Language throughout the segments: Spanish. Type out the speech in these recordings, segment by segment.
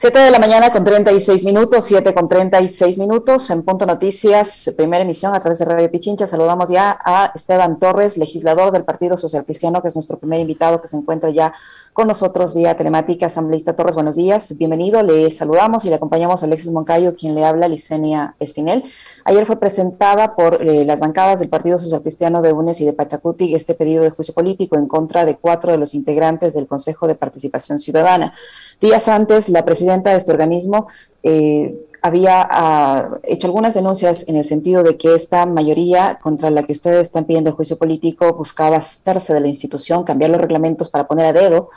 7 de la mañana con 36 minutos, 7 con 36 minutos, en Punto Noticias, primera emisión a través de Radio Pichincha. Saludamos ya a Esteban Torres, legislador del Partido Social Cristiano, que es nuestro primer invitado que se encuentra ya con nosotros vía telemática. Asambleísta Torres, buenos días, bienvenido. Le saludamos y le acompañamos a Alexis Moncayo, quien le habla, Licenia Espinel. Ayer fue presentada por eh, las bancadas del Partido Social Cristiano de UNES y de Pachacuti este pedido de juicio político en contra de cuatro de los integrantes del Consejo de Participación Ciudadana. Días antes, la presidenta de este organismo eh, había ah, hecho algunas denuncias en el sentido de que esta mayoría contra la que ustedes están pidiendo el juicio político buscaba hacerse de la institución, cambiar los reglamentos para poner a dedo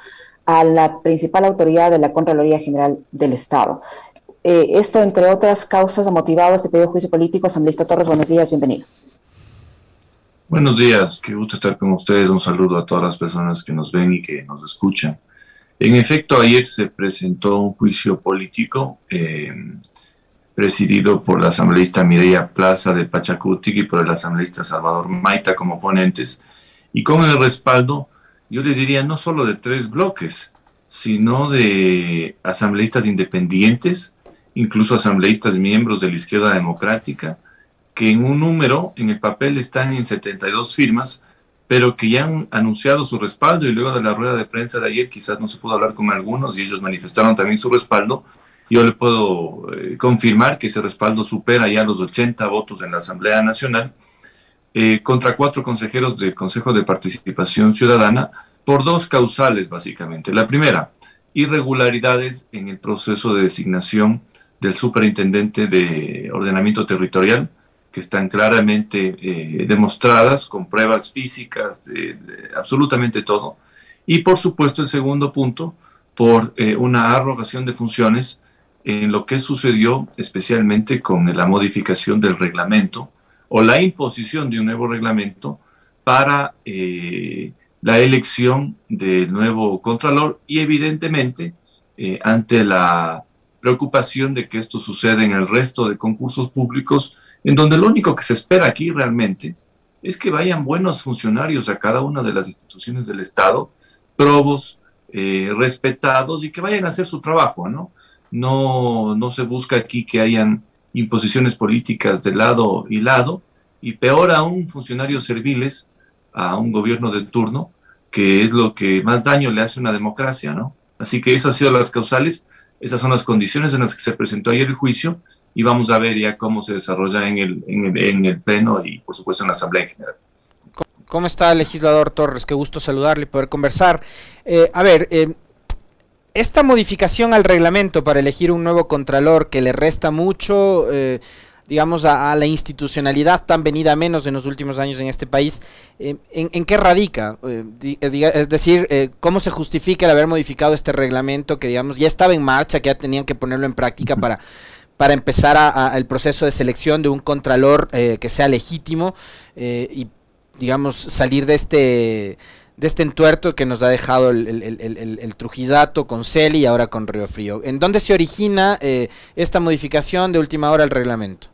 a la principal autoridad de la Contraloría General del Estado. Eh, esto, entre otras causas, ha motivado este pedido de juicio político. Asambleísta Torres, buenos días, bienvenido. Buenos días, qué gusto estar con ustedes. Un saludo a todas las personas que nos ven y que nos escuchan. En efecto, ayer se presentó un juicio político eh, presidido por la asambleísta Mireya Plaza de Pachacutic y por el asambleísta Salvador Maita como ponentes, y con el respaldo, yo le diría, no solo de tres bloques, sino de asambleístas independientes, incluso asambleístas miembros de la izquierda democrática, que en un número, en el papel están en 72 firmas, pero que ya han anunciado su respaldo y luego de la rueda de prensa de ayer quizás no se pudo hablar con algunos y ellos manifestaron también su respaldo. Yo le puedo eh, confirmar que ese respaldo supera ya los 80 votos en la Asamblea Nacional eh, contra cuatro consejeros del Consejo de Participación Ciudadana por dos causales básicamente. La primera, irregularidades en el proceso de designación del superintendente de ordenamiento territorial, que están claramente eh, demostradas con pruebas físicas de, absolutamente todo. Y por supuesto el segundo punto, por eh, una arrogación de funciones en lo que sucedió especialmente con la modificación del reglamento o la imposición de un nuevo reglamento para eh, la elección del nuevo contralor y evidentemente ante la preocupación de que esto suceda en el resto de concursos públicos, en donde lo único que se espera aquí realmente es que vayan buenos funcionarios a cada una de las instituciones del Estado, probos, eh, respetados y que vayan a hacer su trabajo, ¿no? No, no se busca aquí que hayan imposiciones políticas de lado y lado, y peor aún funcionarios serviles a un gobierno de turno, que es lo que más daño le hace a una democracia, ¿no? Así que esas han sido las causales, esas son las condiciones en las que se presentó ayer el juicio, y vamos a ver ya cómo se desarrolla en el, en el, Pleno y por supuesto en la Asamblea en general. ¿Cómo está, legislador Torres? Qué gusto saludarle y poder conversar. Eh, a ver, eh, esta modificación al reglamento para elegir un nuevo contralor que le resta mucho, eh, digamos, a, la institucionalidad tan venida menos en los últimos años en este país, ¿en, ¿en, qué radica? es decir, ¿cómo se justifica el haber modificado este reglamento que, digamos, ya estaba en marcha, que ya tenían que ponerlo en práctica para para empezar a, el proceso de selección de un contralor eh, que sea legítimo eh, y, digamos, salir de este de este entuerto que nos ha dejado el, el, Trujillato con Celi y ahora con Río Frío. ¿En dónde se origina eh, esta modificación de última hora al reglamento?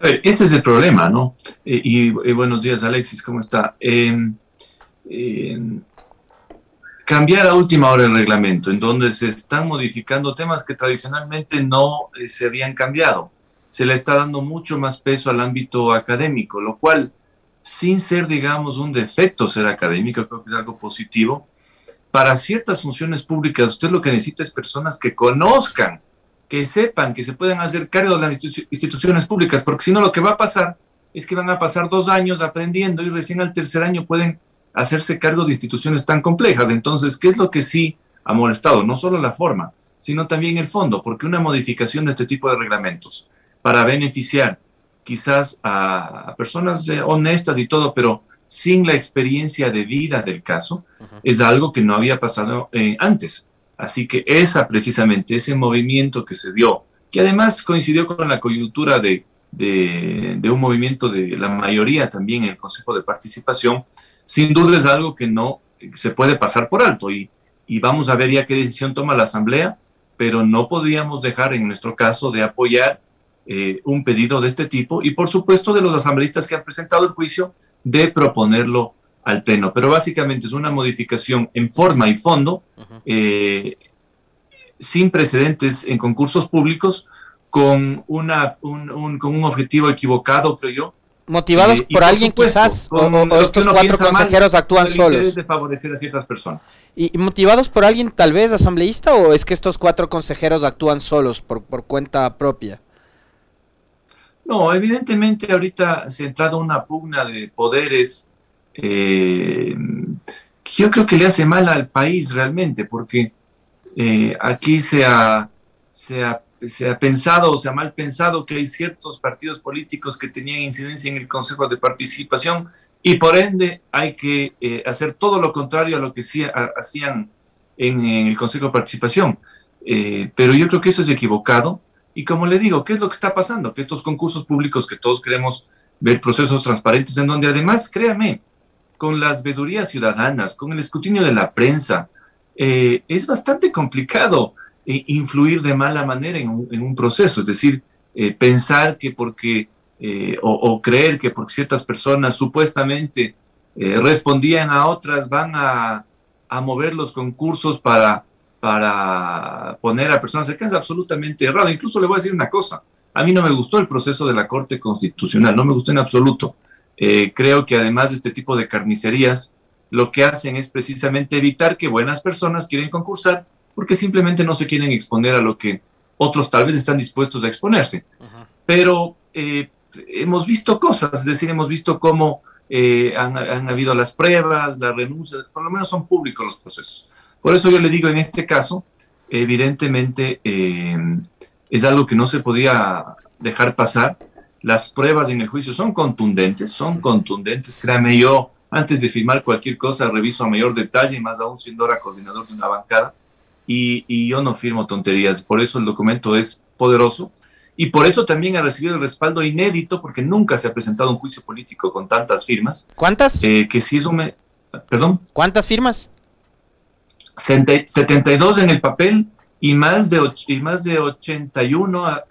Ese es el problema, ¿no? y, buenos días, Alexis, ¿cómo está? Cambiar a última hora el reglamento, en donde se están modificando temas que tradicionalmente no eh, se habían cambiado. Se le está dando mucho más peso al ámbito académico, lo cual, sin ser, digamos, un defecto ser académico, creo que es algo positivo. Para ciertas funciones públicas, usted lo que necesita es personas que conozcan, que sepan, que se puedan hacer cargo de las instituciones públicas, porque si no, lo que va a pasar es que van a pasar dos años aprendiendo y recién al tercer año pueden hacerse cargo de instituciones tan complejas. Entonces, ¿qué es lo que sí ha molestado? No solo la forma, sino también el fondo, porque una modificación de este tipo de reglamentos para beneficiar quizás a, personas eh, honestas y todo, pero sin la experiencia de vida del caso, es algo que no había pasado eh, antes. Así que esa precisamente, ese movimiento que se dio, que además coincidió con la coyuntura de, de un movimiento de la mayoría también en el Consejo de Participación, sin duda es algo que no se puede pasar por alto y, vamos a ver ya qué decisión toma la Asamblea, pero no podríamos dejar en nuestro caso de apoyar eh, un pedido de este tipo y por supuesto de los asambleístas que han presentado el juicio de proponerlo al Pleno. Pero básicamente es una modificación en forma y fondo, eh, sin precedentes en concursos públicos con, una, un, con un objetivo equivocado, creo yo. Motivados eh, por, alguien quizás, o, estos cuatro consejeros actúan solos. de favorecer a ciertas personas. ¿Y, motivados por alguien tal vez asambleísta o es que estos cuatro consejeros actúan solos por, por cuenta propia? No, evidentemente ahorita se ha entrado una pugna de poderes eh, que yo creo que le hace mal al país realmente, porque eh, aquí se ha, se, ha, se ha pensado o se ha mal pensado que hay ciertos partidos políticos que tenían incidencia en el Consejo de Participación y por ende hay que eh, hacer todo lo contrario a lo que hacían en, el Consejo de Participación. pero yo creo que eso es equivocado y como le digo, ¿qué es lo que está pasando? Que estos concursos públicos que todos queremos ver procesos transparentes, en donde además, créame, con las vedurías ciudadanas, con el escrutinio de la prensa, eh, es bastante complicado eh, influir de mala manera en un, proceso. Es decir, eh, pensar que porque, o, creer que porque ciertas personas supuestamente respondían a otras, van a, mover los concursos para para poner a personas cercanas absolutamente errado. Incluso le voy a decir una cosa, a mí no me gustó el proceso de la Corte Constitucional, no me gustó en absoluto. Eh, creo que además de este tipo de carnicerías, lo que hacen es precisamente evitar que buenas personas quieren concursar porque simplemente no se quieren exponer a lo que otros tal vez están dispuestos a exponerse. Pero eh, hemos visto cosas, es decir, hemos visto cómo eh, han, han, habido las pruebas, las renuncias, por lo menos son públicos los procesos. Por eso yo le digo, en este caso, evidentemente eh, es algo que no se podía dejar pasar. Las pruebas en el juicio son contundentes, son contundentes. Créame, yo antes de firmar cualquier cosa reviso a mayor detalle, más aún siendo ahora coordinador de una bancada, y, y yo no firmo tonterías. Por eso el documento es poderoso. Y por eso también ha recibido el respaldo inédito, porque nunca se ha presentado un juicio político con tantas firmas. ¿Cuántas? Eh, que si eso me... ¿Perdón? ¿Cuántas firmas? 72 en el papel y más de, y más de 81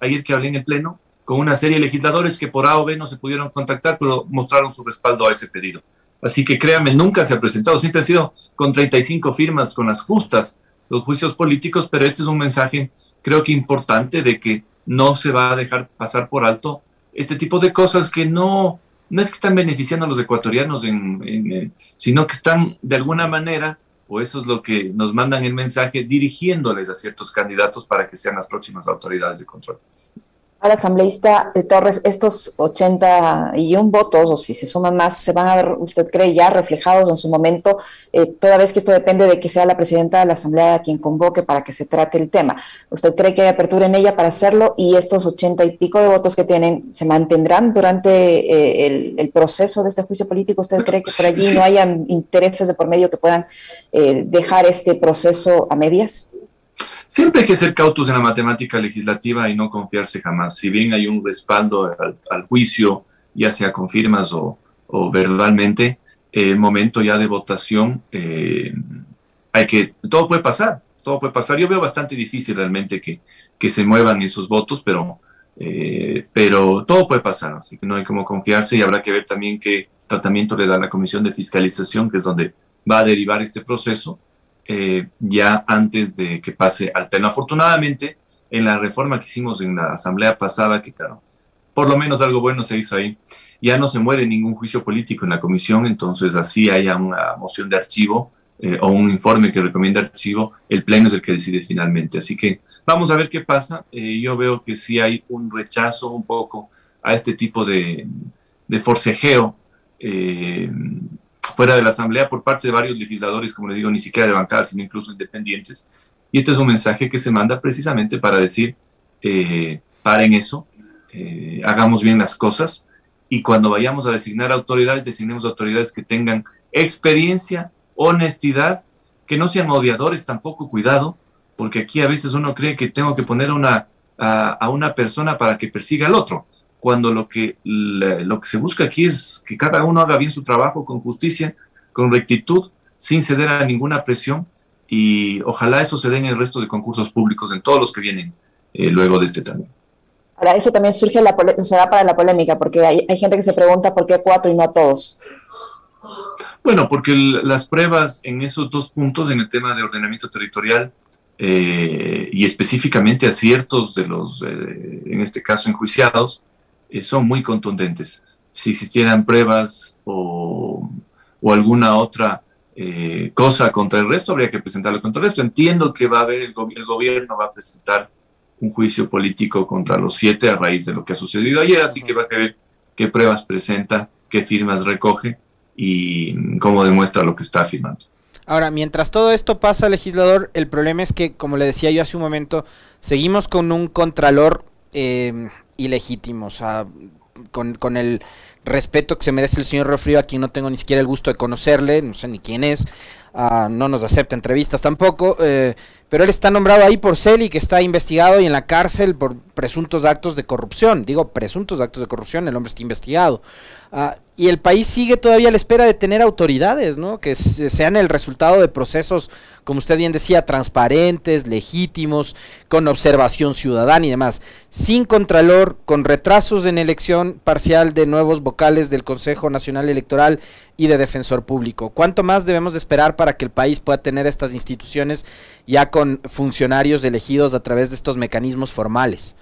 ayer que hablé en el Pleno con una serie de legisladores que por A o B no se pudieron contactar, pero mostraron su respaldo a ese pedido. Así que créanme, nunca se ha presentado, siempre ha sido con 35 firmas, con las justas, los juicios políticos, pero este es un mensaje creo que importante de que no se va a dejar pasar por alto este tipo de cosas que no, no es que están beneficiando a los ecuatorianos, en, sino que están de alguna manera o eso es lo que nos mandan el mensaje dirigiéndoles a ciertos candidatos para que sean las próximas autoridades de control. Ahora, asambleísta de Torres, estos 81 votos, o si se suman más, se van a ver, usted cree, ya reflejados en su momento, eh, toda vez que esto depende de que sea la presidenta de la Asamblea quien convoque para que se trate el tema. ¿Usted cree que hay apertura en ella para hacerlo y estos 80 y pico de votos que tienen se mantendrán durante eh, el, proceso de este juicio político? ¿Usted cree que por allí no hayan intereses de por medio que puedan eh, dejar este proceso a medias? Siempre hay que ser cautos en la matemática legislativa y no confiarse jamás. Si bien hay un respaldo al, juicio, ya sea con firmas o, verbalmente, el momento ya de votación, eh, hay que, todo puede pasar, todo puede pasar. Yo veo bastante difícil realmente que, que se muevan esos votos, pero, eh, pero todo puede pasar, así que no hay como confiarse y habrá que ver también qué tratamiento le da la Comisión de Fiscalización, que es donde va a derivar este proceso eh, ya antes de que pase al Pleno. Afortunadamente, en la reforma que hicimos en la asamblea pasada, que claro, por lo menos algo bueno se hizo ahí, ya no se muere ningún juicio político en la comisión, entonces así haya una moción de archivo eh, o un informe que recomienda archivo, el Pleno es el que decide finalmente. Así que vamos a ver qué pasa. Eh, yo veo que sí hay un rechazo un poco a este tipo de, de forcejeo fuera de la Asamblea por parte de varios legisladores, como le digo, ni siquiera de bancadas, sino incluso independientes. Y este es un mensaje que se manda precisamente para decir, eh, paren eso, eh, hagamos bien las cosas y cuando vayamos a designar autoridades, designemos autoridades que tengan experiencia, honestidad, que no sean odiadores tampoco, cuidado, porque aquí a veces uno cree que tengo que poner una, a una persona para que persiga al otro cuando lo que, lo que se busca aquí es que cada uno haga bien su trabajo con justicia, con rectitud, sin ceder a ninguna presión y ojalá eso se dé en el resto de concursos públicos, en todos los que vienen eh, luego de este también. Ahora, eso también surge la se da para la polémica, porque hay, hay, gente que se pregunta por qué cuatro y no a todos. Bueno, porque las pruebas en esos dos puntos, en el tema de ordenamiento territorial, y específicamente a ciertos de los, en este caso, enjuiciados, son muy contundentes. Si existieran pruebas o, o alguna otra cosa contra el resto, habría que presentarlo contra el resto. Entiendo que va a haber, el, el gobierno va a presentar un juicio político contra los siete a raíz de lo que ha sucedido ayer, así que va a ver qué pruebas presenta, qué firmas recoge y cómo demuestra lo que está afirmando. Ahora, mientras todo esto pasa, legislador, el problema es que, como le decía yo hace un momento, seguimos con un contralor eh, ilegítimo, o sea, con, con, el respeto que se merece el señor Refrío, a quien no tengo ni siquiera el gusto de conocerle, no sé ni quién es, uh, no nos acepta entrevistas tampoco, eh, pero él está nombrado ahí por Celi, que está investigado y en la cárcel por presuntos actos de corrupción. Digo, presuntos actos de corrupción, el hombre está investigado. Uh, y el país sigue todavía a la espera de tener autoridades, ¿no? Que sean el resultado de procesos, como usted bien decía, transparentes, legítimos, con observación ciudadana y demás. Sin contralor, con retrasos en elección parcial de nuevos vocales del Consejo Nacional Electoral y de Defensor Público. ¿Cuánto más debemos de esperar para que el país pueda tener estas instituciones ya con funcionarios elegidos a través de estos mecanismos formales?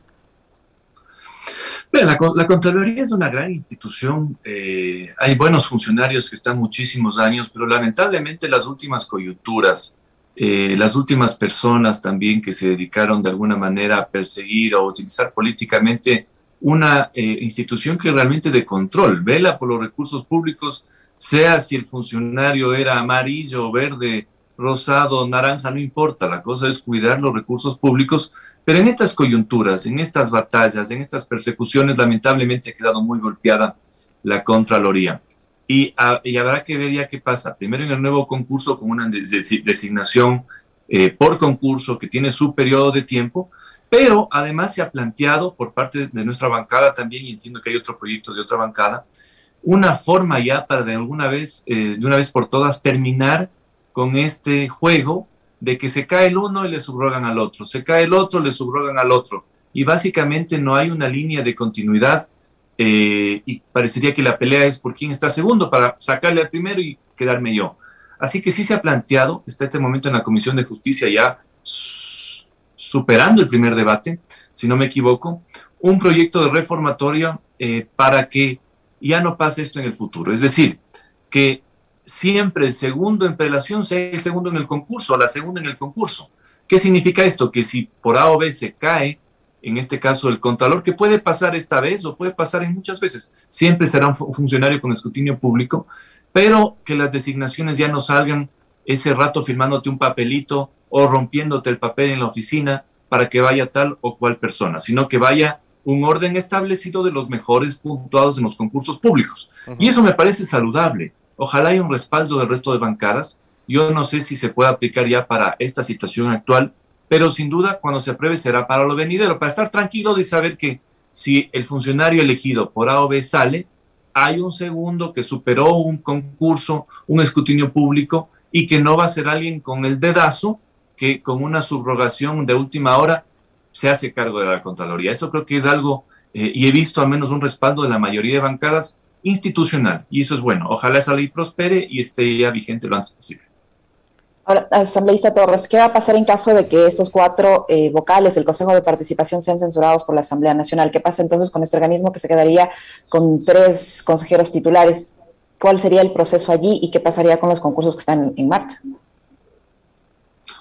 la, la, Contraloría es una gran institución. Eh, hay buenos funcionarios que están muchísimos años, pero lamentablemente las últimas coyunturas, eh, las últimas personas también que se dedicaron de alguna manera a perseguir o utilizar políticamente una eh, institución que realmente de control, vela por los recursos públicos, sea si el funcionario era amarillo, verde, rosado, naranja, no importa, la cosa es cuidar los recursos públicos, pero en estas coyunturas, en estas batallas, en estas persecuciones, lamentablemente ha quedado muy golpeada la Contraloría. Y, habrá que ver ya qué pasa. Primero en el nuevo concurso con una designación eh, por concurso que tiene su periodo de tiempo, pero además se ha planteado por parte de nuestra bancada también, y entiendo que hay otro proyecto de otra bancada, una forma ya para de alguna vez, eh, de una vez por todas, terminar con este juego de que se cae el uno y le subrogan al otro, se cae el otro, le subrogan al otro. Y básicamente no hay una línea de continuidad eh, y parecería que la pelea es por quién está segundo para sacarle al primero y quedarme yo. Así que sí se ha planteado, está este momento en la Comisión de Justicia ya superando el primer debate, si no me equivoco, un proyecto de reformatorio eh, para que ya no pase esto en el futuro. Es decir, que siempre el segundo en prelación sea el segundo en el concurso, la segunda en el concurso. ¿Qué significa esto? Que si por A o B se cae, en este caso el contralor, que puede pasar esta vez o puede pasar en muchas veces, siempre será un funcionario con escrutinio público, pero que las designaciones ya no salgan ese rato firmándote un papelito o rompiéndote el papel en la oficina para que vaya tal o cual persona, sino que vaya un orden establecido de los mejores puntuados en los concursos públicos. Y eso me parece saludable. Ojalá haya un respaldo del resto de bancadas. Yo no sé si se puede aplicar ya para esta situación actual, pero sin duda cuando se apruebe será para lo venidero, para estar tranquilo de saber que si el funcionario elegido por A o B sale, hay un segundo que superó un concurso, un escrutinio público y que no va a ser alguien con el dedazo que con una subrogación de última hora se hace cargo de la Contraloría. Eso creo que es algo, eh, y he visto al menos un respaldo de la mayoría de bancadas, institucional, y eso es bueno. Ojalá esa ley prospere y esté ya vigente lo antes posible. Ahora, asambleísta Torres, ¿qué va a pasar en caso de que estos cuatro eh, vocales del Consejo de Participación sean censurados por la Asamblea Nacional? ¿Qué pasa entonces con este organismo que se quedaría con tres consejeros titulares? ¿Cuál sería el proceso allí y qué pasaría con los concursos que están en marcha?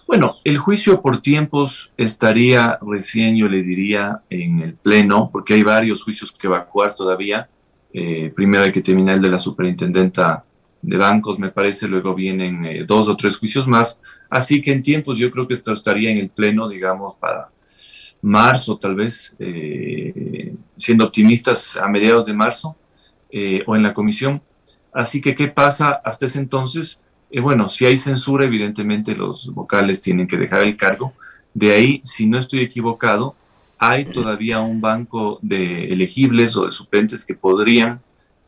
Bueno, el juicio por tiempos estaría recién, yo le diría, en el Pleno, porque hay varios juicios que evacuar todavía eh, primero hay que terminar el de la superintendenta de bancos, me parece, luego vienen eh, dos o tres juicios más. Así que en tiempos yo creo que esto estaría en el pleno, digamos, para marzo tal vez, eh, siendo optimistas a mediados de marzo, o en la comisión. Así que, ¿qué pasa hasta ese entonces? Bueno, si hay censura, evidentemente los vocales tienen que dejar el cargo. De ahí, si no estoy equivocado, hay todavía un banco de elegibles o de suplentes que podrían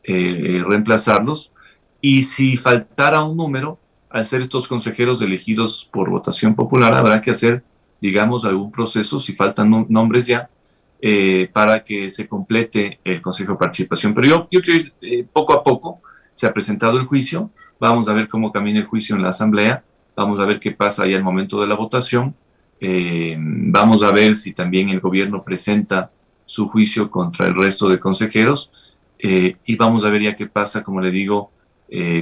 eh, reemplazarlos. Y si faltara un número, al ser estos consejeros elegidos por votación popular, habrá que hacer, digamos, algún proceso, si faltan nombres ya, eh, para que se complete el Consejo de Participación. Pero yo, creo que eh, poco a poco se ha presentado el juicio, vamos a ver cómo camina el juicio en la Asamblea, vamos a ver qué pasa ahí al momento de la votación. Eh, vamos a ver si también el gobierno presenta su juicio contra el resto de consejeros. Eh, y vamos a ver ya qué pasa, como le digo,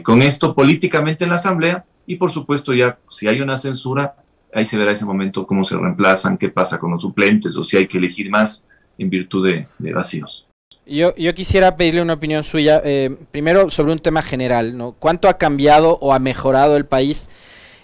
con esto políticamente en la Asamblea. Y por supuesto ya si hay una censura, ahí se verá ese momento cómo se reemplazan, qué pasa con los suplentes o si hay que elegir más en virtud de, de vacíos. Yo, yo, quisiera pedirle una opinión suya, eh, primero sobre un tema general, ¿no? ¿Cuánto ha cambiado o ha mejorado el país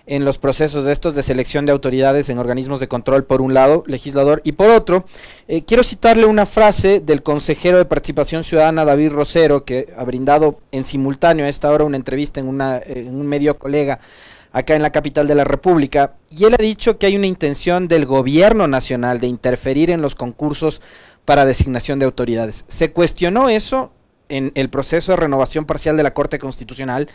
en los procesos de estos de selección de autoridades en organismos de control, por un lado, legislador, y por otro, eh, quiero citarle una frase del consejero de Participación Ciudadana, David Rosero, que ha brindado en simultáneo a esta hora una entrevista en, una, en un medio colega acá en la capital de la República, y él ha dicho que hay una intención del gobierno nacional de interferir en los concursos para designación de autoridades. Se cuestionó eso en el proceso de renovación parcial de la Corte Constitucional.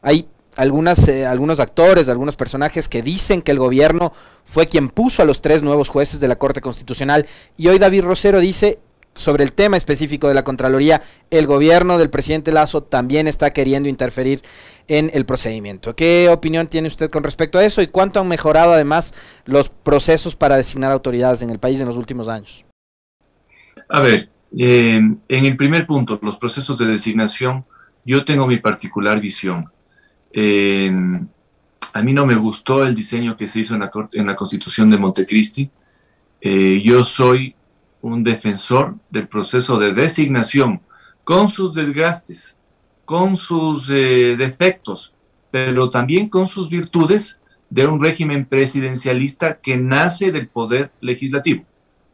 Hay algunas, eh, algunos actores, algunos personajes que dicen que el gobierno fue quien puso a los tres nuevos jueces de la Corte Constitucional. Y hoy David Rosero dice sobre el tema específico de la Contraloría, el gobierno del presidente Lazo también está queriendo interferir en el procedimiento. ¿Qué opinión tiene usted con respecto a eso y cuánto han mejorado además los procesos para designar autoridades en el país en los últimos años? A ver, eh, en el primer punto, los procesos de designación, yo tengo mi particular visión. Eh, a mí no me gustó el diseño que se hizo en la, en la Constitución de Montecristi. Eh, yo soy un defensor del proceso de designación, con sus desgastes, con sus defectos, pero también con sus virtudes de un régimen presidencialista que nace del poder legislativo.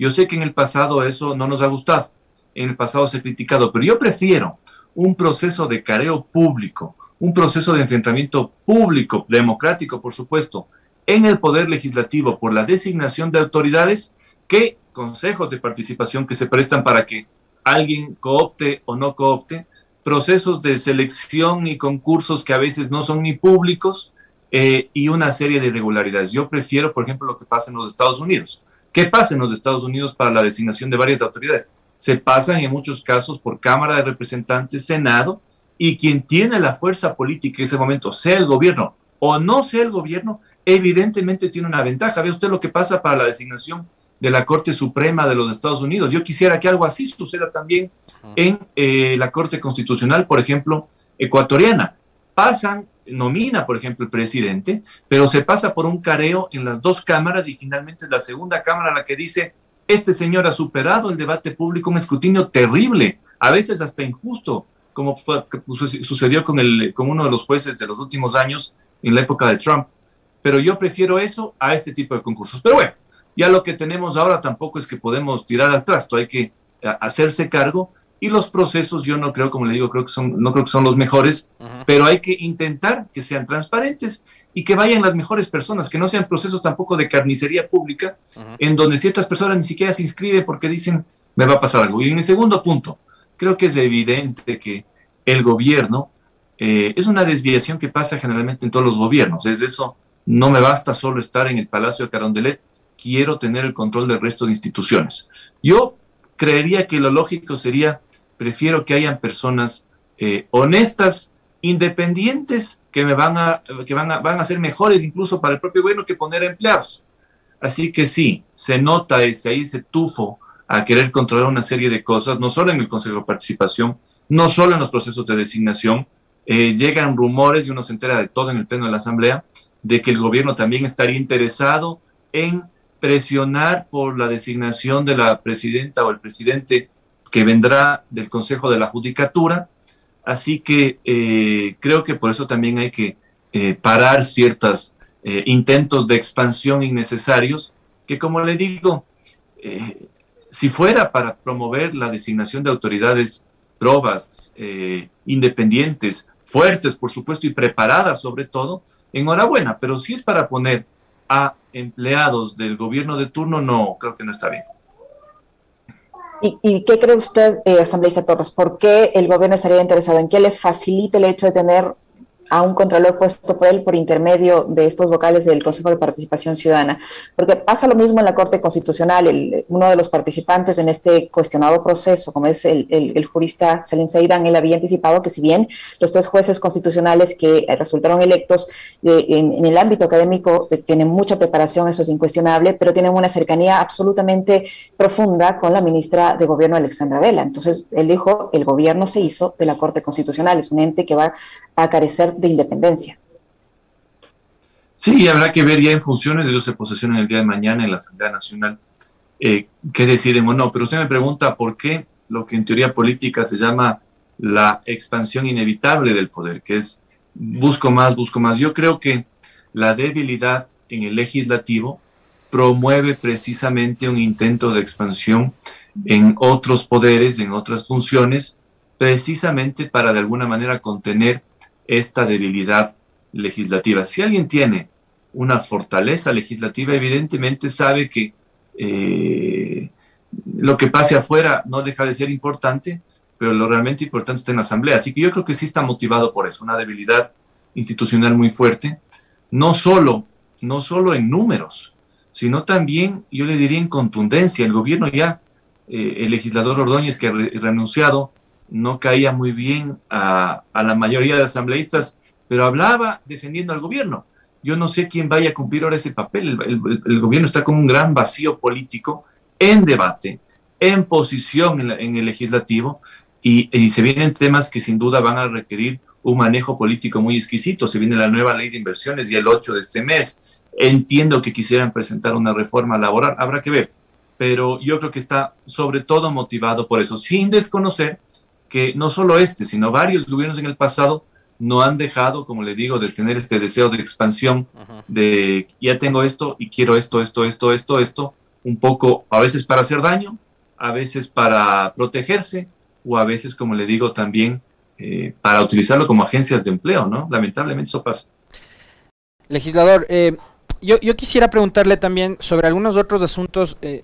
Yo sé que en el pasado eso no nos ha gustado, en el pasado se ha criticado, pero yo prefiero un proceso de careo público, un proceso de enfrentamiento público, democrático, por supuesto, en el poder legislativo por la designación de autoridades que consejos de participación que se prestan para que alguien coopte o no coopte, procesos de selección y concursos que a veces no son ni públicos eh, y una serie de irregularidades. Yo prefiero, por ejemplo, lo que pasa en los Estados Unidos. ¿Qué pasa en los Estados Unidos para la designación de varias autoridades? Se pasan en muchos casos por Cámara de Representantes, Senado, y quien tiene la fuerza política en ese momento, sea el gobierno o no sea el gobierno, evidentemente tiene una ventaja. Ve usted lo que pasa para la designación de la Corte Suprema de los Estados Unidos. Yo quisiera que algo así suceda también en eh, la Corte Constitucional, por ejemplo, ecuatoriana. Pasan nomina, por ejemplo, el presidente, pero se pasa por un careo en las dos cámaras y finalmente es la segunda cámara la que dice, este señor ha superado el debate público, un escrutinio terrible, a veces hasta injusto, como sucedió con, el, con uno de los jueces de los últimos años en la época de Trump. Pero yo prefiero eso a este tipo de concursos. Pero bueno, ya lo que tenemos ahora tampoco es que podemos tirar al trasto, hay que hacerse cargo y los procesos yo no creo, como le digo, creo que son, no creo que son los mejores, pero hay que intentar que sean transparentes y que vayan las mejores personas, que no sean procesos tampoco de carnicería pública, en donde ciertas personas ni siquiera se inscriben porque dicen, me va a pasar algo. Y en el segundo punto, creo que es evidente que el gobierno eh, es una desviación que pasa generalmente en todos los gobiernos. Es eso, no me basta solo estar en el Palacio de Carondelet, quiero tener el control del resto de instituciones. Yo creería que lo lógico sería prefiero que hayan personas eh, honestas, independientes, que me van a, que van a, van a ser mejores incluso para el propio gobierno que poner empleados. Así que sí, se nota ese, ahí ese tufo a querer controlar una serie de cosas, no solo en el Consejo de Participación, no solo en los procesos de designación, eh, llegan rumores y uno se entera de todo en el pleno de la Asamblea, de que el gobierno también estaría interesado en presionar por la designación de la presidenta o el presidente que vendrá del Consejo de la Judicatura. Así que eh, creo que por eso también hay que eh, parar ciertos eh, intentos de expansión innecesarios, que como le digo, si fuera para promover la designación de autoridades probas, independientes, fuertes, por supuesto, y preparadas sobre todo, enhorabuena, pero si es para poner a empleados del gobierno de turno, no, creo que no está bien. ¿Y, qué cree usted, eh, asambleísta Torres? ¿Por qué el gobierno estaría interesado en que le facilite el hecho de tener a un contralor puesto por él por intermedio de estos vocales del Consejo de Participación Ciudadana. Porque pasa lo mismo en la Corte Constitucional. uno de los participantes en este cuestionado proceso, como es el, jurista Salim Seidan, él había anticipado que si bien los tres jueces constitucionales que resultaron electos eh, en, el ámbito académico eh, tienen mucha preparación, eso es incuestionable, pero tienen una cercanía absolutamente profunda con la ministra de Gobierno, Alexandra Vela. Entonces, él dijo, el gobierno se hizo de la Corte Constitucional, es un ente que va a carecer de independencia. Sí, habrá que ver ya en funciones, ellos se posesionan el día de mañana en la Asamblea Nacional, eh, qué deciden o no. Pero usted me pregunta por qué lo que en teoría política se llama la expansión inevitable del poder, que es busco más, busco más. Yo creo que la debilidad en el legislativo promueve precisamente un intento de expansión en otros poderes, en otras funciones, precisamente para de alguna manera contener esta debilidad legislativa. Si alguien tiene una fortaleza legislativa, evidentemente sabe que eh, lo que pase afuera no deja de ser importante, pero lo realmente importante está en la Asamblea. Así que yo creo que sí está motivado por eso, una debilidad institucional muy fuerte, no solo, no solo en números, sino también, yo le diría, en contundencia. El gobierno ya, eh, el legislador Ordóñez, que ha renunciado, no caía muy bien a, la mayoría de asambleístas, pero hablaba defendiendo al gobierno. Yo no sé quién vaya a cumplir ahora ese papel. El, gobierno está con un gran vacío político en debate, en posición en, el legislativo, y, y, se vienen temas que sin duda van a requerir un manejo político muy exquisito. Se viene la nueva ley de inversiones y el 8 de este mes. Entiendo que quisieran presentar una reforma laboral, habrá que ver, pero yo creo que está sobre todo motivado por eso, sin desconocer que no solo este, sino varios gobiernos en el pasado no han dejado, como le digo, de tener este deseo de expansión, de ya tengo esto y quiero esto, esto, esto, esto, esto, un poco a veces para hacer daño, a veces para protegerse o a veces, como le digo, también eh, para utilizarlo como agencias de empleo, ¿no? Lamentablemente eso pasa. Legislador, eh, yo, quisiera preguntarle también sobre algunos otros asuntos eh,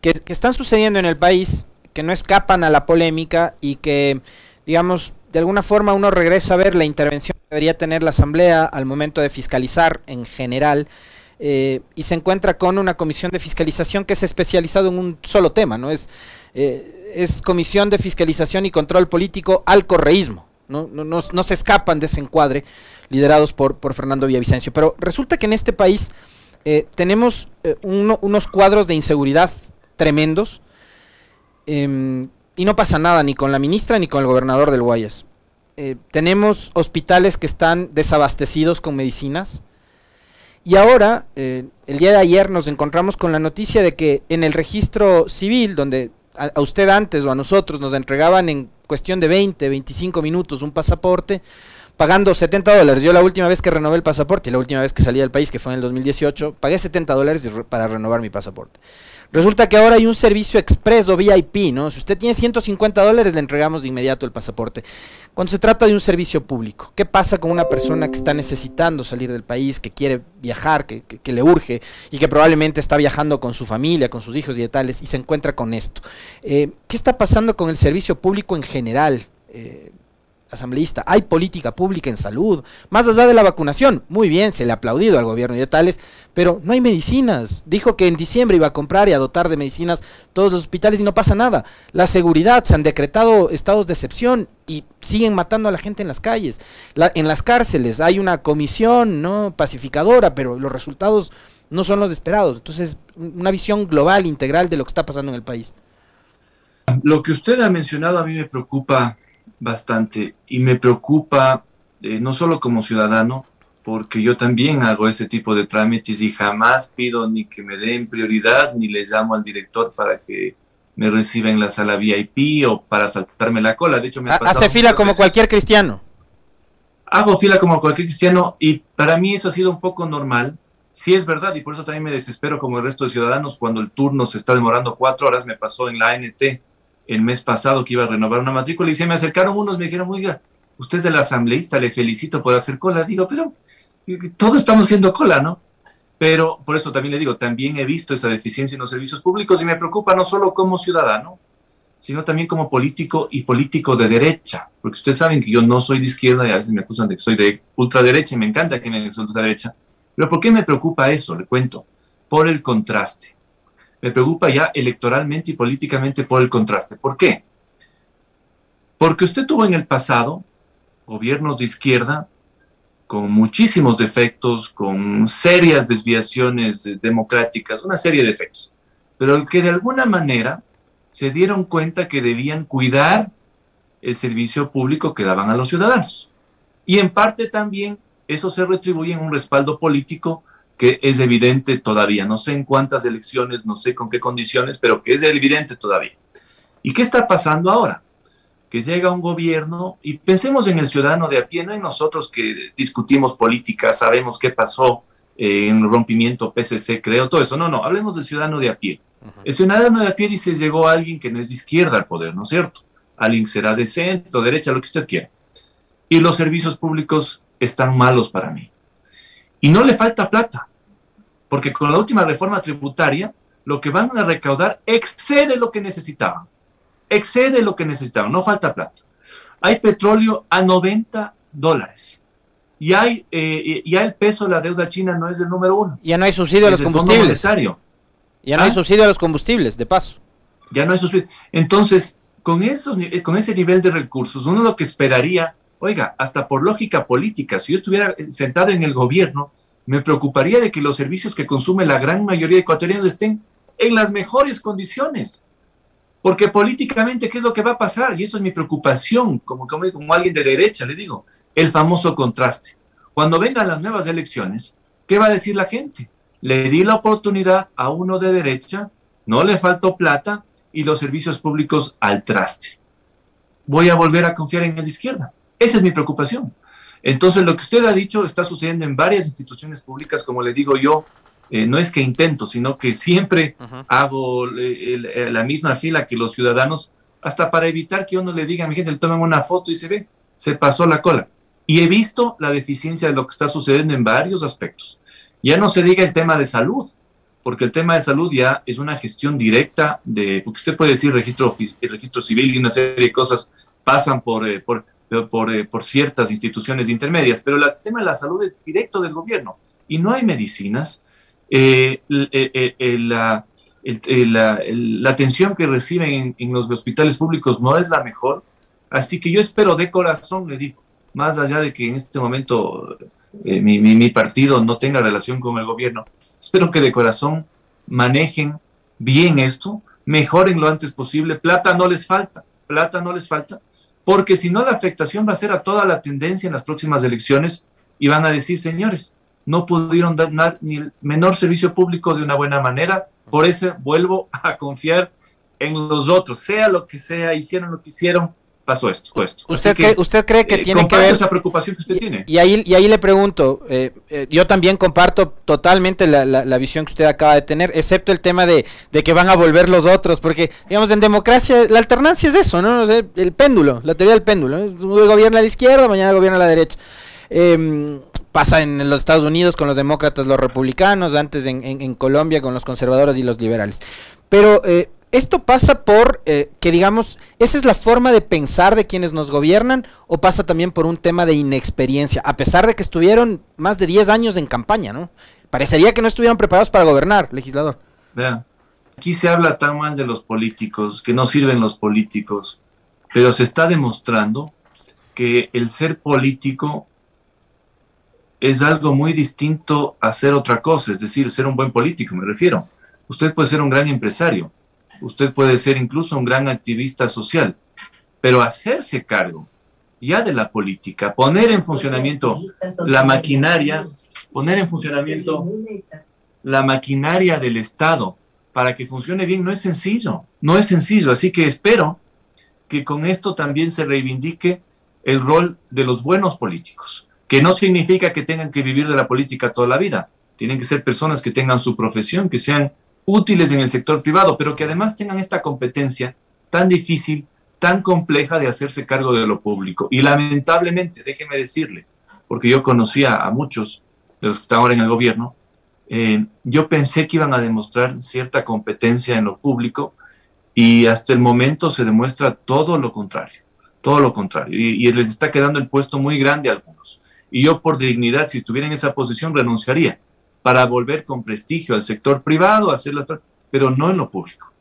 que, están sucediendo en el país que no escapan a la polémica y que, digamos, de alguna forma uno regresa a ver la intervención que debería tener la Asamblea al momento de fiscalizar en general eh, y se encuentra con una comisión de fiscalización que es especializado en un solo tema, ¿no? Es, eh, es comisión de fiscalización y control político al correísmo, ¿no? No, no, se escapan de ese encuadre liderados por, por Fernando Villavicencio. Pero resulta que en este país eh, tenemos unos cuadros de inseguridad tremendos, Em, y no pasa nada ni con la ministra ni con el gobernador del Guayas. Eh, tenemos hospitales que están desabastecidos con medicinas. Y ahora, eh, el día de ayer nos encontramos con la noticia de que en el registro civil, donde a, usted antes o a nosotros nos entregaban en cuestión de 20, 25 minutos un pasaporte, pagando 70 dólares. Yo la última vez que renové el pasaporte y la última vez que salí del país, que fue en el 2018, pagué 70 dólares para renovar mi pasaporte. Resulta que ahora hay un servicio expreso VIP, ¿no? Si usted tiene 150 dólares, le entregamos de inmediato el pasaporte. Cuando se trata de un servicio público, ¿qué pasa con una persona que está necesitando salir del país, que quiere viajar, que, le urge y que probablemente está viajando con su familia, con sus hijos y de tales, y se encuentra con esto? Eh, ¿Qué está pasando con el servicio público en general? Eh, asambleísta, hay política pública en salud, más allá de la vacunación, muy bien, se le ha aplaudido al gobierno y de tales, pero no hay medicinas. Dijo que en diciembre iba a comprar y a dotar de medicinas todos los hospitales y no pasa nada. La seguridad, se han decretado estados de excepción y siguen matando a la gente en las calles. en las cárceles hay una comisión no pacificadora, pero los resultados no son los esperados. Entonces, una visión global, integral de lo que está pasando en el país. Lo que usted ha mencionado a mí me preocupa bastante y me preocupa eh, no solo como ciudadano, porque yo también hago ese tipo de trámites y jamás pido ni que me den prioridad ni le llamo al director para que me reciba en la sala VIP o para saltarme la cola. De hecho, me hace fila como cualquier cristiano. Hago fila como cualquier cristiano y para mí eso ha sido un poco normal. Sí es verdad y por eso también me desespero como el resto de ciudadanos cuando el turno se está demorando cuatro horas. Me pasó en la ANT el mes pasado que iba a renovar una matrícula y se me acercaron unos, me dijeron, oiga, usted es el asambleísta, le felicito por hacer cola. Digo, pero todos estamos haciendo cola, ¿no? Pero por eso también le digo, también he visto esa deficiencia en los servicios públicos y me preocupa no solo como ciudadano, sino también como político y político de derecha, porque ustedes saben que yo no soy de izquierda y a veces me acusan de que soy de ultraderecha y me encanta que me digan ultraderecha, pero ¿por qué me preocupa eso? Le cuento, por el contraste. Me preocupa ya electoralmente y políticamente por el contraste. ¿Por qué? Porque usted tuvo en el pasado gobiernos de izquierda con muchísimos defectos, con serias desviaciones democráticas, una serie de defectos, pero que de alguna manera se dieron cuenta que debían cuidar el servicio público que daban a los ciudadanos. Y en parte también eso se retribuye en un respaldo político que es evidente todavía. No sé en cuántas elecciones, no sé con qué condiciones, pero que es evidente todavía. ¿Y qué está pasando ahora? Que llega un gobierno y pensemos en el ciudadano de a pie, no en nosotros que discutimos política, sabemos qué pasó en el rompimiento PCC, creo, todo eso. No, no, hablemos del ciudadano de a pie. El ciudadano de a pie dice, llegó alguien que no es de izquierda al poder, ¿no es cierto? Alguien será de centro, derecha, lo que usted quiera. Y los servicios públicos están malos para mí. Y no le falta plata, porque con la última reforma tributaria, lo que van a recaudar excede lo que necesitaban. Excede lo que necesitaban, no falta plata. Hay petróleo a 90 dólares. Y hay, eh, ya el peso de la deuda china no es el número uno. Ya no hay subsidio a los combustibles. Ya no hay ¿Ah? subsidio a los combustibles, de paso. Ya no hay subsidio. Entonces, con, eso, con ese nivel de recursos, uno lo que esperaría Oiga, hasta por lógica política, si yo estuviera sentado en el gobierno, me preocuparía de que los servicios que consume la gran mayoría de ecuatorianos estén en las mejores condiciones. Porque políticamente, ¿qué es lo que va a pasar? Y eso es mi preocupación, como, como, como alguien de derecha, le digo, el famoso contraste. Cuando vengan las nuevas elecciones, ¿qué va a decir la gente? Le di la oportunidad a uno de derecha, no le faltó plata y los servicios públicos al traste. Voy a volver a confiar en de izquierda. Esa es mi preocupación. Entonces, lo que usted ha dicho está sucediendo en varias instituciones públicas, como le digo yo, eh, no es que intento, sino que siempre hago eh, la misma fila que los ciudadanos, hasta para evitar que uno le diga a mi gente, le tomen una foto y se ve, se pasó la cola. Y he visto la deficiencia de lo que está sucediendo en varios aspectos. Ya no se diga el tema de salud, porque el tema de salud ya es una gestión directa de, porque usted puede decir registro, registro civil y una serie de cosas pasan por, eh, por por, eh, por ciertas instituciones intermedias, pero el tema de la salud es directo del gobierno. Y no hay medicinas. Eh, eh, la, la, atención que reciben en, los hospitales públicos no es la mejor, así que yo espero de corazón, le digo, más allá de que en este momento mi, mi, mi partido no tenga relación con el gobierno, espero que de corazón manejen bien esto, mejoren lo antes posible, plata no les falta, plata no les falta, porque si no la afectación va a ser a toda la tendencia en las próximas elecciones y van a decir, señores, no pudieron dar ni el menor servicio público de una buena manera, por eso vuelvo a confiar en los otros, sea lo que sea, hicieron lo que hicieron, pasó esto, ¿Usted, cree, ¿Usted cree que eh, tiene que ver esa preocupación que usted tiene? Y ahí, y ahí le pregunto, eh, eh, yo también comparto totalmente la, la, visión que usted acaba de tener, excepto el tema de, de, que van a volver los otros, porque, digamos, en democracia la alternancia es eso, ¿no? el péndulo, la teoría del péndulo. Hoy gobierna a la izquierda, mañana gobierna a la derecha. Em, pasa en los Estados Unidos con los demócratas, los republicanos, antes en, en, en Colombia con los conservadores y los liberales. Pero eh, ¿Esto pasa por eh, que, digamos, esa es la forma de pensar de quienes nos gobiernan o pasa también por un tema de inexperiencia, a pesar de que estuvieron más de 10 años en campaña, ¿no? Parecería que no estuvieron preparados para gobernar, legislador. Vean, aquí se habla tan mal de los políticos, que no sirven los políticos, pero se está demostrando que el ser político es algo muy distinto a ser otra cosa, es decir, ser un buen político, me refiero. Usted puede ser un gran empresario, usted puede ser incluso un gran activista social, pero hacerse cargo ya de la política, poner en funcionamiento la maquinaria, poner en funcionamiento la maquinaria del Estado para que funcione bien no es sencillo, no es sencillo, así que espero que con esto también se reivindique el rol de los buenos políticos, que no significa que tengan que vivir de la política toda la vida, tienen que ser personas que tengan su profesión, que sean útiles en el sector privado, pero que además tengan esta competencia tan difícil, tan compleja de hacerse cargo de lo público. Y lamentablemente, déjeme decirle, porque yo conocía a muchos de los que están ahora en el gobierno, eh, yo pensé que iban a demostrar cierta competencia en lo público y hasta el momento se demuestra todo lo contrario, todo lo contrario. Y, les está quedando el puesto muy grande a algunos. Y yo por dignidad, si estuviera en esa posición, renunciaría para volver con prestigio al sector privado, hacerlo, pero no en lo público.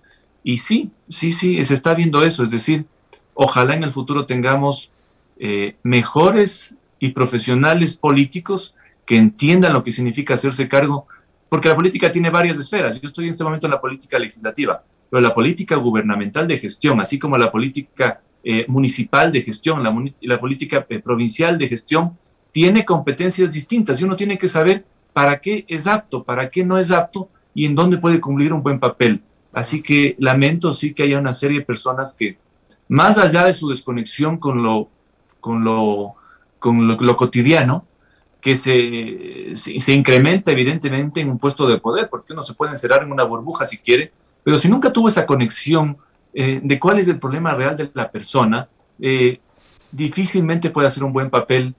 Y sí, sí, sí, se está viendo eso. Es decir, ojalá en el futuro tengamos eh, mejores y profesionales políticos que entiendan lo que significa hacerse cargo, porque la política tiene varias esferas. Yo estoy en este momento en la política legislativa, pero la política gubernamental de gestión, así como la política eh, municipal de gestión, la, política eh, provincial de gestión, tiene competencias distintas y uno tiene que saber para qué es apto, para qué no es apto y en dónde puede cumplir un buen papel. Así que lamento sí que haya una serie de personas que, más allá de su desconexión con lo, con lo, con lo, cotidiano, que se, se, incrementa evidentemente en un puesto de poder, porque uno se puede encerrar en una burbuja si quiere, pero si nunca tuvo esa conexión eh, de cuál es el problema real de la persona, eh, difícilmente puede hacer un buen papel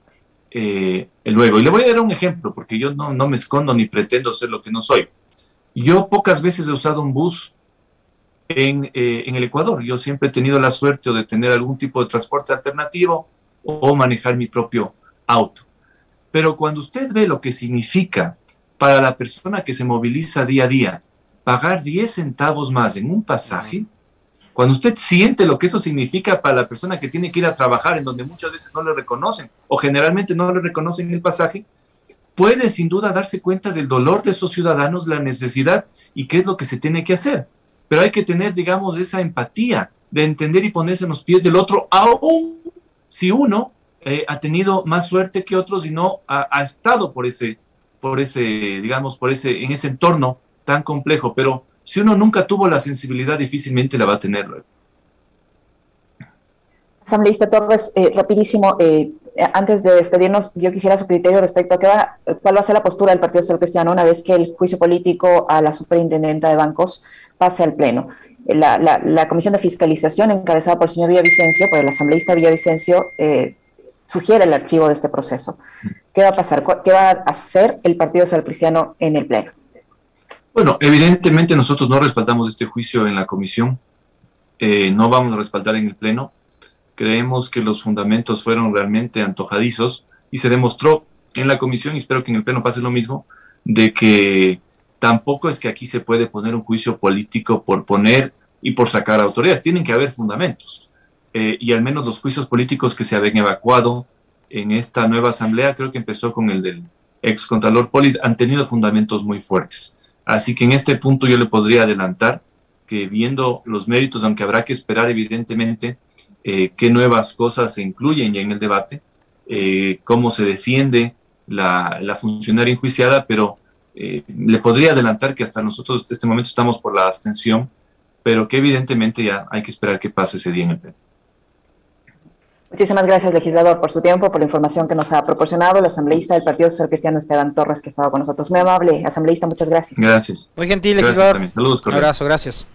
eh, luego. Y le voy a dar un ejemplo, porque yo no, no me escondo ni pretendo ser lo que no soy. Yo pocas veces he usado un bus en, en, el Ecuador. Yo siempre he tenido la suerte de tener algún tipo de transporte alternativo o manejar mi propio auto. Pero cuando usted ve lo que significa para la persona que se moviliza día a día pagar 10 centavos más en un pasaje, cuando usted siente lo que eso significa para la persona que tiene que ir a trabajar en donde muchas veces no le reconocen o generalmente no le reconocen el pasaje, puede sin duda darse cuenta del dolor de esos ciudadanos, la necesidad y qué es lo que se tiene que hacer. Pero hay que tener, digamos, esa empatía de entender y ponerse en los pies del otro, aún si uno eh, ha tenido más suerte que otros y no ha, ha, estado por ese, por ese, digamos, por ese, en ese entorno tan complejo. Pero si uno nunca tuvo la sensibilidad, difícilmente la va a tener. Asambleísta Torres, eh, rapidísimo, eh, antes de despedirnos, yo quisiera su criterio respecto a qué va, cuál va a ser la postura del Partido Social Cristiano una vez que el juicio político a la superintendenta de bancos pase al Pleno. La, la, Comisión de Fiscalización, encabezada por el señor Villavicencio, por el asambleísta Villavicencio, eh, sugiere el archivo de este proceso. ¿Qué va a pasar? ¿Qué va a hacer el Partido Social Cristiano en el Pleno? Bueno, evidentemente nosotros no respaldamos este juicio en la comisión, eh, no vamos a respaldar en el Pleno. Creemos que los fundamentos fueron realmente antojadizos y se demostró en la comisión, y espero que en el Pleno pase lo mismo, de que tampoco es que aquí se puede poner un juicio político por poner y por sacar autoridades, tienen que haber fundamentos. Eh, y al menos los juicios políticos que se habían evacuado en esta nueva asamblea, creo que empezó con el del ex contralor Poli, han tenido fundamentos muy fuertes. Así que en este punto yo le podría adelantar que viendo los méritos, aunque habrá que esperar evidentemente eh, qué nuevas cosas se incluyen ya en el debate, eh, cómo se defiende la, funcionaria enjuiciada, pero eh, le podría adelantar que hasta nosotros en este momento estamos por la abstención, pero que evidentemente ya hay que esperar que pase ese día en el pleno. Muchísimas gracias, legislador, por su tiempo, por la información que nos ha proporcionado el asambleísta del Partido Social Cristiano Esteban Torres, que estaba con nosotros. Muy amable, asambleísta, muchas gracias. Gracias. Muy gentil, legislador. Saludos, Un abrazo, gracias.